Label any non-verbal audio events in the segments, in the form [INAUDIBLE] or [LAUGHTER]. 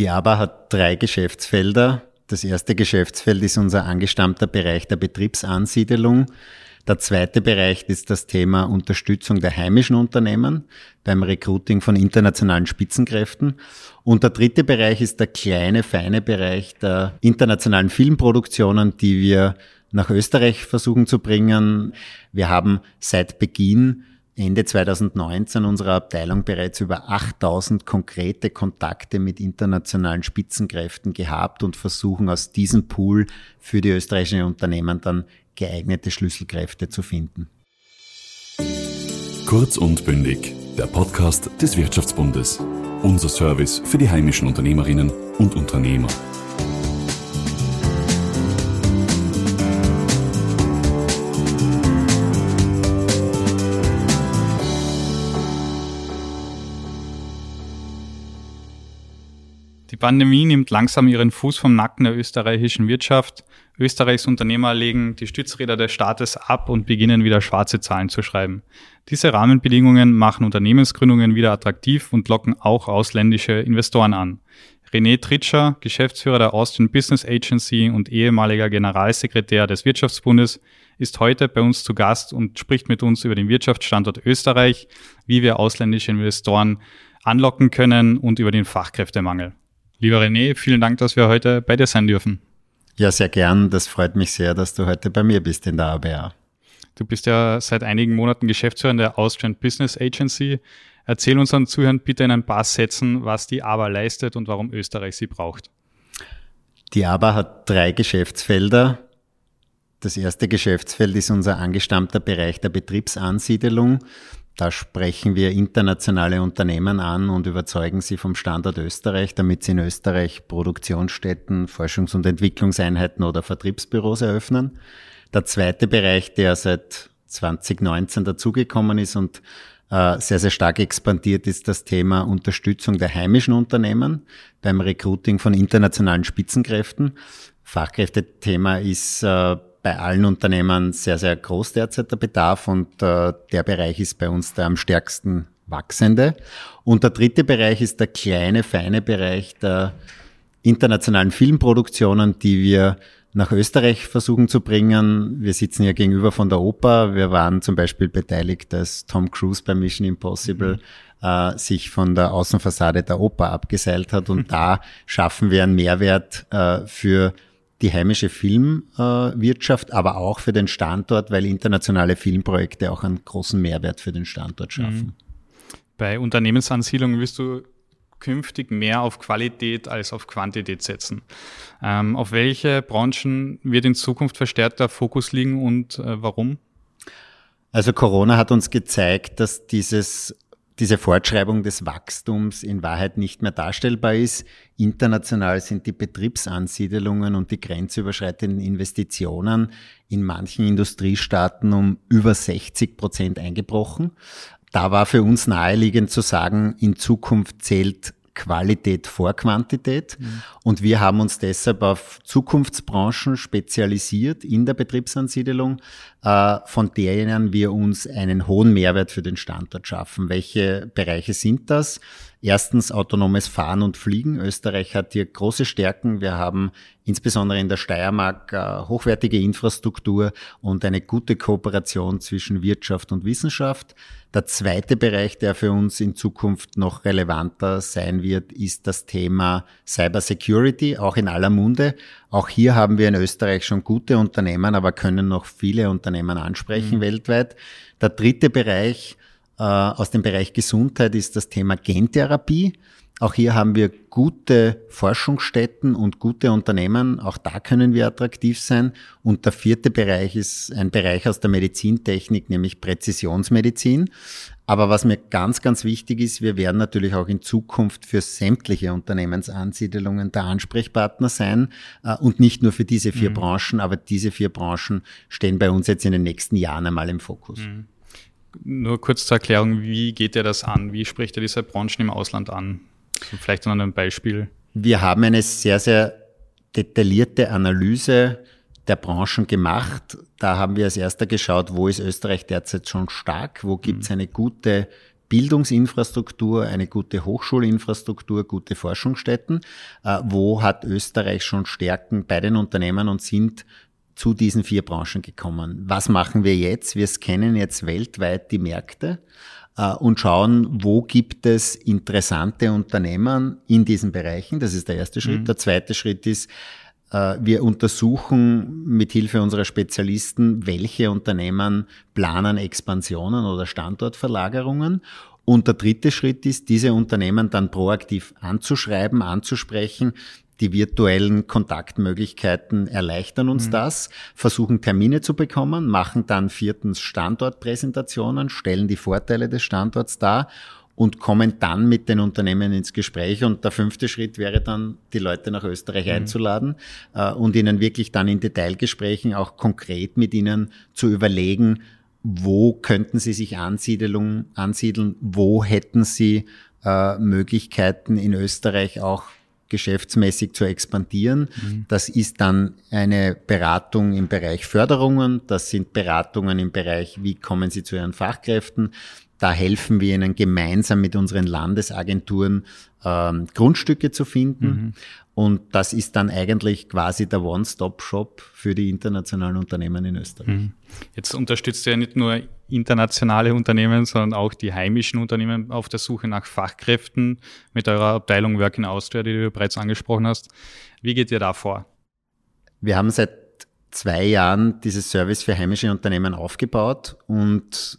Die ABA hat drei Geschäftsfelder. Das erste Geschäftsfeld ist unser angestammter Bereich der Betriebsansiedelung. Der zweite Bereich ist das Thema Unterstützung der heimischen Unternehmen beim Recruiting von internationalen Spitzenkräften. Und der dritte Bereich ist der kleine, feine Bereich der internationalen Filmproduktionen, die wir nach Österreich versuchen zu bringen. Wir haben seit Beginn Ende 2019 unserer Abteilung bereits über 8000 konkrete Kontakte mit internationalen Spitzenkräften gehabt und versuchen aus diesem Pool für die österreichischen Unternehmen dann geeignete Schlüsselkräfte zu finden. Kurz und bündig, der Podcast des Wirtschaftsbundes. Unser Service für die heimischen Unternehmerinnen und Unternehmer. Pandemie nimmt langsam ihren Fuß vom Nacken der österreichischen Wirtschaft. Österreichs Unternehmer legen die Stützräder des Staates ab und beginnen wieder schwarze Zahlen zu schreiben. Diese Rahmenbedingungen machen Unternehmensgründungen wieder attraktiv und locken auch ausländische Investoren an. René Tritscher, Geschäftsführer der Austrian Business Agency und ehemaliger Generalsekretär des Wirtschaftsbundes, ist heute bei uns zu Gast und spricht mit uns über den Wirtschaftsstandort Österreich, wie wir ausländische Investoren anlocken können und über den Fachkräftemangel. Lieber René, vielen Dank, dass wir heute bei dir sein dürfen. Ja, sehr gern. Das freut mich sehr, dass du heute bei mir bist in der ABA. Du bist ja seit einigen Monaten Geschäftsführer der Austrian Business Agency. Erzähl unseren Zuhörern bitte in ein paar Sätzen, was die ABA leistet und warum Österreich sie braucht. Die ABA hat drei Geschäftsfelder. Das erste Geschäftsfeld ist unser angestammter Bereich der Betriebsansiedelung. Da sprechen wir internationale Unternehmen an und überzeugen sie vom Standort Österreich, damit sie in Österreich Produktionsstätten, Forschungs- und Entwicklungseinheiten oder Vertriebsbüros eröffnen. Der zweite Bereich, der seit 2019 dazugekommen ist und äh, sehr, sehr stark expandiert, ist das Thema Unterstützung der heimischen Unternehmen beim Recruiting von internationalen Spitzenkräften. Fachkräftethema ist äh, bei allen Unternehmen sehr, sehr groß derzeit der Bedarf und äh, der Bereich ist bei uns der am stärksten wachsende. Und der dritte Bereich ist der kleine, feine Bereich der internationalen Filmproduktionen, die wir nach Österreich versuchen zu bringen. Wir sitzen ja gegenüber von der Oper. Wir waren zum Beispiel beteiligt, dass Tom Cruise bei Mission Impossible mhm. äh, sich von der Außenfassade der Oper abgeseilt hat. Und mhm. [LAUGHS] da schaffen wir einen Mehrwert äh, für die heimische Filmwirtschaft, aber auch für den Standort, weil internationale Filmprojekte auch einen großen Mehrwert für den Standort schaffen. Mhm. Bei Unternehmensansiedlungen wirst du künftig mehr auf Qualität als auf Quantität setzen. Ähm, auf welche Branchen wird in Zukunft verstärkt der Fokus liegen und äh, warum? Also Corona hat uns gezeigt, dass dieses diese Fortschreibung des Wachstums in Wahrheit nicht mehr darstellbar ist. International sind die Betriebsansiedelungen und die grenzüberschreitenden Investitionen in manchen Industriestaaten um über 60 Prozent eingebrochen. Da war für uns naheliegend zu sagen, in Zukunft zählt Qualität vor Quantität. Mhm. Und wir haben uns deshalb auf Zukunftsbranchen spezialisiert in der Betriebsansiedelung, äh, von denen wir uns einen hohen Mehrwert für den Standort schaffen. Welche Bereiche sind das? Erstens autonomes Fahren und Fliegen. Österreich hat hier große Stärken. Wir haben insbesondere in der Steiermark äh, hochwertige Infrastruktur und eine gute Kooperation zwischen Wirtschaft und Wissenschaft. Der zweite Bereich, der für uns in Zukunft noch relevanter sein wird, ist das Thema Cyber Security, auch in aller Munde. Auch hier haben wir in Österreich schon gute Unternehmen, aber können noch viele Unternehmen ansprechen mhm. weltweit. Der dritte Bereich aus dem Bereich Gesundheit ist das Thema Gentherapie. Auch hier haben wir gute Forschungsstätten und gute Unternehmen. Auch da können wir attraktiv sein. Und der vierte Bereich ist ein Bereich aus der Medizintechnik, nämlich Präzisionsmedizin. Aber was mir ganz, ganz wichtig ist, wir werden natürlich auch in Zukunft für sämtliche Unternehmensansiedelungen der Ansprechpartner sein äh, und nicht nur für diese vier mhm. Branchen, aber diese vier Branchen stehen bei uns jetzt in den nächsten Jahren einmal im Fokus. Mhm. Nur kurz zur Erklärung, wie geht er das an? Wie spricht er diese Branchen im Ausland an? Vielleicht an einem Beispiel. Wir haben eine sehr, sehr detaillierte Analyse der Branchen gemacht. Da haben wir als erster geschaut, wo ist Österreich derzeit schon stark, wo gibt es mhm. eine gute Bildungsinfrastruktur, eine gute Hochschulinfrastruktur, gute Forschungsstätten. Äh, wo hat Österreich schon Stärken bei den Unternehmen und sind zu diesen vier Branchen gekommen? Was machen wir jetzt? Wir scannen jetzt weltweit die Märkte äh, und schauen, wo gibt es interessante Unternehmen in diesen Bereichen. Das ist der erste Schritt. Mhm. Der zweite Schritt ist, äh, wir untersuchen mit Hilfe unserer Spezialisten, welche Unternehmen planen Expansionen oder Standortverlagerungen. Und der dritte Schritt ist, diese Unternehmen dann proaktiv anzuschreiben, anzusprechen. Die virtuellen Kontaktmöglichkeiten erleichtern uns mhm. das, versuchen Termine zu bekommen, machen dann viertens Standortpräsentationen, stellen die Vorteile des Standorts dar und kommen dann mit den Unternehmen ins Gespräch. Und der fünfte Schritt wäre dann, die Leute nach Österreich mhm. einzuladen äh, und ihnen wirklich dann in Detailgesprächen auch konkret mit ihnen zu überlegen, wo könnten sie sich Ansiedelung, ansiedeln, wo hätten sie äh, Möglichkeiten in Österreich auch geschäftsmäßig zu expandieren. Mhm. Das ist dann eine Beratung im Bereich Förderungen, das sind Beratungen im Bereich, wie kommen Sie zu Ihren Fachkräften, da helfen wir ihnen gemeinsam mit unseren Landesagenturen ähm, Grundstücke zu finden. Mhm. Und das ist dann eigentlich quasi der One-Stop-Shop für die internationalen Unternehmen in Österreich. Mhm. Jetzt unterstützt ihr ja nicht nur internationale Unternehmen, sondern auch die heimischen Unternehmen auf der Suche nach Fachkräften mit eurer Abteilung Work in Austria, die du bereits angesprochen hast. Wie geht ihr da vor? Wir haben seit zwei Jahren dieses Service für heimische Unternehmen aufgebaut und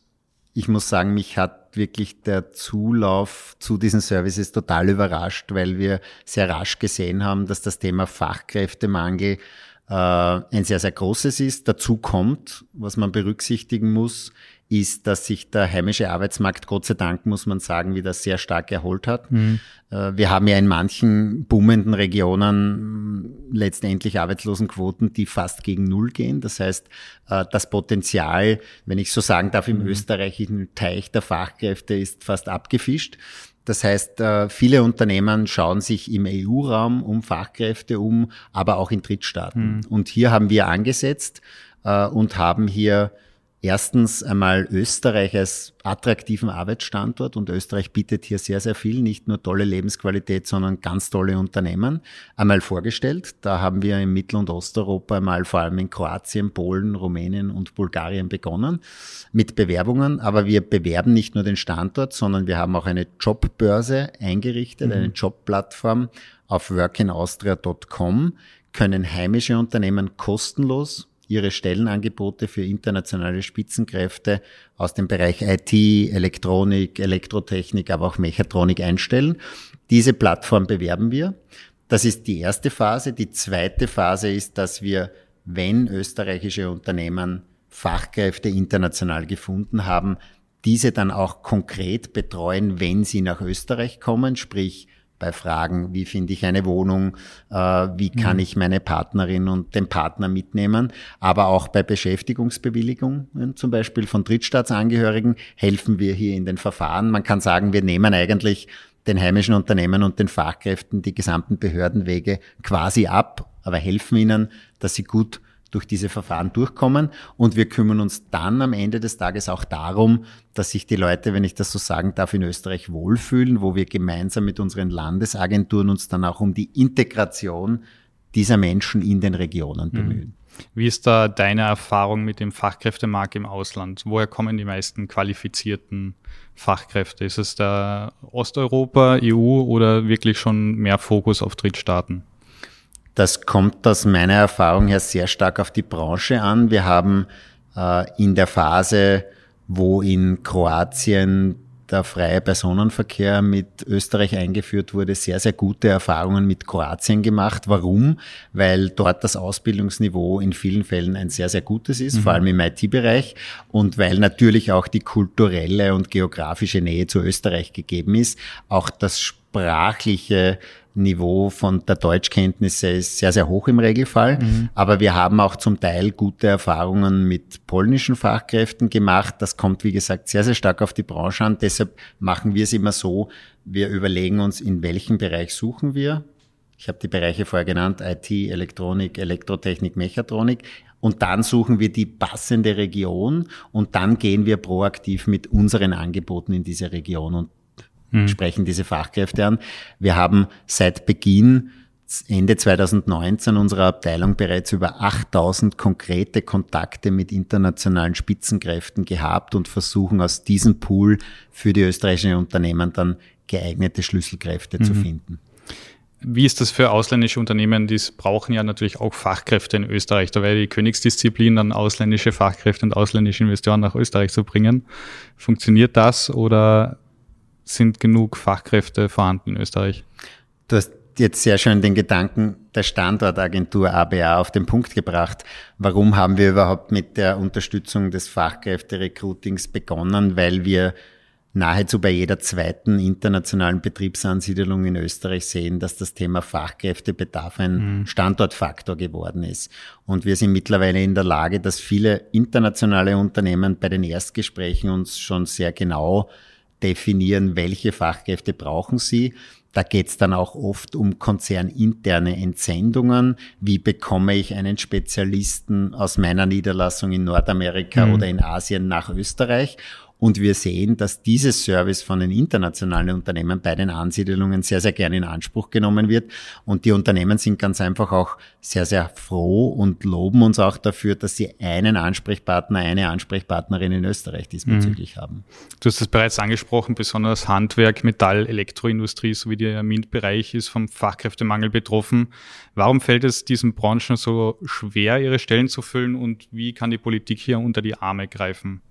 ich muss sagen, mich hat wirklich der Zulauf zu diesen Services total überrascht, weil wir sehr rasch gesehen haben, dass das Thema Fachkräftemangel äh, ein sehr, sehr großes ist. Dazu kommt, was man berücksichtigen muss, ist, dass sich der heimische Arbeitsmarkt, Gott sei Dank, muss man sagen, wieder sehr stark erholt hat. Mhm. Äh, wir haben ja in manchen boomenden Regionen letztendlich Arbeitslosenquoten, die fast gegen Null gehen. Das heißt, äh, das Potenzial, wenn ich so sagen darf, im mhm. österreichischen Teich der Fachkräfte ist fast abgefischt. Das heißt, äh, viele Unternehmen schauen sich im EU-Raum um Fachkräfte um, aber auch in Drittstaaten. Mhm. Und hier haben wir angesetzt und haben hier erstens einmal Österreich als attraktiven Arbeitsstandort und Österreich bietet hier sehr, sehr viel, nicht nur tolle Lebensqualität, sondern ganz tolle Unternehmen einmal vorgestellt. Da haben wir in Mittel- und Osteuropa einmal vor allem in Kroatien, Polen, Rumänien und Bulgarien begonnen mit Bewerbungen. Aber wir bewerben nicht nur den Standort, sondern wir haben auch eine Jobbörse eingerichtet, mhm. eine Jobplattform auf workinaustria.com können heimische Unternehmen kostenlos ihre Stellenangebote für internationale Spitzenkräfte aus dem Bereich IT, Elektronik, Elektrotechnik, aber auch Mechatronik einstellen. Diese Plattform bewerben wir. Das ist die erste Phase. Die zweite Phase ist, dass wir, wenn österreichische Unternehmen Fachkräfte international gefunden haben, diese dann auch konkret betreuen, wenn sie nach Österreich kommen, sprich bei Fragen, wie finde ich eine Wohnung, äh, wie kann mhm. ich meine Partnerin und den Partner mitnehmen, aber auch bei Beschäftigungsbewilligungen, zum Beispiel von Drittstaatsangehörigen, helfen wir hier in den Verfahren. Man kann sagen, wir nehmen eigentlich den heimischen Unternehmen und den Fachkräften die gesamten Behördenwege quasi ab, aber helfen ihnen, dass sie gut durch diese Verfahren durchkommen. Und wir kümmern uns dann am Ende des Tages auch darum, dass sich die Leute, wenn ich das so sagen darf, in Österreich wohlfühlen, wo wir gemeinsam mit unseren Landesagenturen uns dann auch um die Integration dieser Menschen in den Regionen mhm. bemühen. Wie ist da deine Erfahrung mit dem Fachkräftemarkt im Ausland? Woher kommen die meisten qualifizierten Fachkräfte? Ist es da Osteuropa, EU oder wirklich schon mehr Fokus auf Drittstaaten? Das kommt aus meiner Erfahrung her sehr stark auf die Branche an. Wir haben äh, in der Phase, wo in Kroatien der freie Personenverkehr mit Österreich eingeführt wurde, sehr, sehr gute Erfahrungen mit Kroatien gemacht. Warum? Weil dort das Ausbildungsniveau in vielen Fällen ein sehr, sehr gutes ist, mhm. vor allem im IT-Bereich und weil natürlich auch die kulturelle und geografische Nähe zu Österreich gegeben ist. Auch das sprachliche Niveau von der Deutschkenntnisse ist sehr, sehr hoch im Regelfall. Mhm. Aber wir haben auch zum Teil gute Erfahrungen mit polnischen Fachkräften gemacht. Das kommt, wie gesagt, sehr, sehr stark auf die Branche an. Deshalb machen wir es immer so, wir überlegen uns, in welchem Bereich suchen wir. Ich habe die Bereiche vorher genannt, IT, Elektronik, Elektrotechnik, Mechatronik. und dann suchen wir die passende Region und dann gehen wir proaktiv mit unseren Angeboten in diese Region und mhm. sprechen diese Fachkräfte an. Wir haben seit Beginn Ende 2019 unserer Abteilung bereits über 8000 konkrete Kontakte mit internationalen Spitzenkräften gehabt und versuchen aus diesem Pool für die österreichischen Unternehmen dann geeignete Schlüsselkräfte mhm. zu finden. Wie ist das für ausländische Unternehmen? Die brauchen ja natürlich auch Fachkräfte in Österreich. Da wäre die Königsdisziplin, dann ausländische Fachkräfte und ausländische Investoren nach Österreich zu bringen. Funktioniert das oder sind genug Fachkräfte vorhanden in Österreich? Du hast jetzt sehr schön den Gedanken der Standortagentur ABA auf den Punkt gebracht. Warum haben wir überhaupt mit der Unterstützung des Fachkräfte-Recruitings begonnen? Weil wir nahezu bei jeder zweiten internationalen Betriebsansiedlung in Österreich sehen, dass das Thema Fachkräftebedarf ein mhm. Standortfaktor geworden ist. Und wir sind mittlerweile in der Lage, dass viele internationale Unternehmen bei den Erstgesprächen uns schon sehr genau definieren, welche Fachkräfte brauchen sie. Da geht es dann auch oft um konzerninterne Entsendungen. Wie bekomme ich einen Spezialisten aus meiner Niederlassung in Nordamerika mhm. oder in Asien nach Österreich? Und wir sehen, dass dieses Service von den internationalen Unternehmen bei den Ansiedelungen sehr, sehr gerne in Anspruch genommen wird. Und die Unternehmen sind ganz einfach auch sehr, sehr froh und loben uns auch dafür, dass sie einen Ansprechpartner, eine Ansprechpartnerin in Österreich diesbezüglich mhm. haben. Du hast es bereits angesprochen, besonders Handwerk, Metall, Elektroindustrie sowie der MINT-Bereich ist vom Fachkräftemangel betroffen. Warum fällt es diesen Branchen so schwer, ihre Stellen zu füllen und wie kann die Politik hier unter die Arme greifen?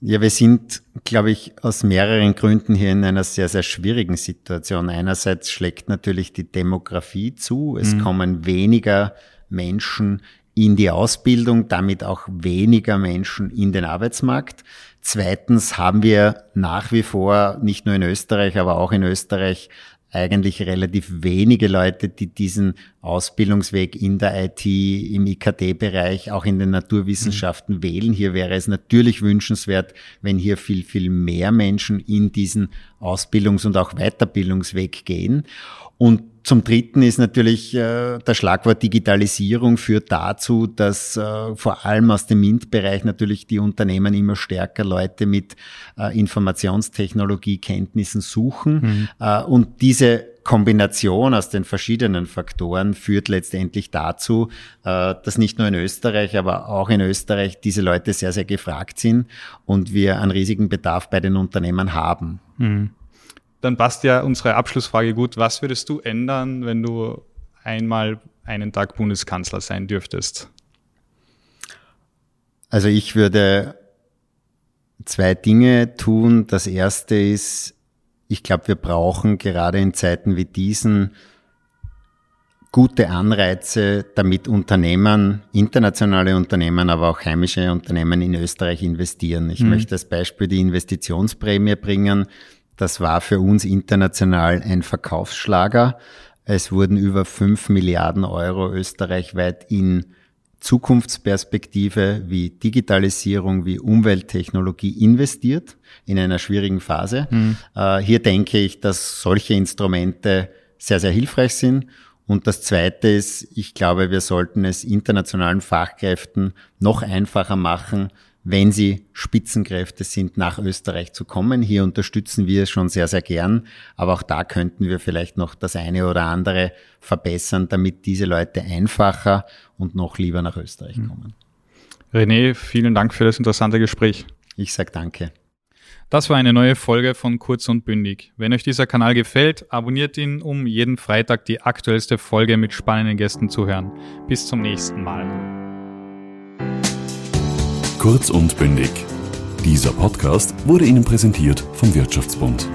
Ja, wir sind, glaube ich, aus mehreren Gründen hier in einer sehr, sehr schwierigen Situation. Einerseits schlägt natürlich die Demografie zu. Es mhm. kommen weniger Menschen in die Ausbildung, damit auch weniger Menschen in den Arbeitsmarkt. Zweitens haben wir nach wie vor, nicht nur in Österreich, aber auch in Österreich, eigentlich relativ wenige Leute, die diesen Ausbildungsweg in der IT, im IKT-Bereich, auch in den Naturwissenschaften mhm. wählen. Hier wäre es natürlich wünschenswert, wenn hier viel, viel mehr Menschen in diesen Ausbildungs- und auch Weiterbildungsweg gehen. Und zum Dritten ist natürlich äh, das Schlagwort Digitalisierung führt dazu, dass äh, vor allem aus dem MINT-Bereich natürlich die Unternehmen immer stärker Leute mit äh, Informationstechnologiekenntnissen suchen. Mhm. Äh, und diese Kombination aus den verschiedenen Faktoren führt letztendlich dazu, äh, dass nicht nur in Österreich, aber auch in Österreich diese Leute sehr, sehr gefragt sind und wir einen riesigen Bedarf bei den Unternehmen haben. Mhm dann passt ja unsere Abschlussfrage gut. Was würdest du ändern, wenn du einmal einen Tag Bundeskanzler sein dürftest? Also ich würde zwei Dinge tun. Das erste ist, ich glaube, wir brauchen gerade in Zeiten wie diesen gute Anreize, damit Unternehmen, internationale Unternehmen, aber auch heimische Unternehmen in Österreich investieren. Ich mhm. möchte als Beispiel die Investitionsprämie bringen. Das war für uns international ein Verkaufsschlager. Es wurden über fünf Milliarden Euro österreichweit in Zukunftsperspektive wie Digitalisierung, wie Umwelttechnologie investiert in einer schwierigen Phase. Mhm. Äh, hier denke ich, dass solche Instrumente sehr, sehr hilfreich sind. Und das Zweite ist, ich glaube, wir sollten es internationalen Fachkräften noch einfacher machen, wenn sie Spitzenkräfte sind, nach Österreich zu kommen. Hier unterstützen wir es schon sehr, sehr gern. Aber auch da könnten wir vielleicht noch das eine oder andere verbessern, damit diese Leute einfacher und noch lieber nach Österreich hm. kommen. René, vielen Dank für das interessante Gespräch. Ich sage danke. Das war eine neue Folge von Kurz und Bündig. Wenn euch dieser Kanal gefällt, abonniert ihn, um jeden Freitag die aktuellste Folge mit spannenden Gästen zu hören. Bis zum nächsten Mal. Kurz und bündig. Dieser Podcast wurde Ihnen präsentiert vom Wirtschaftsbund.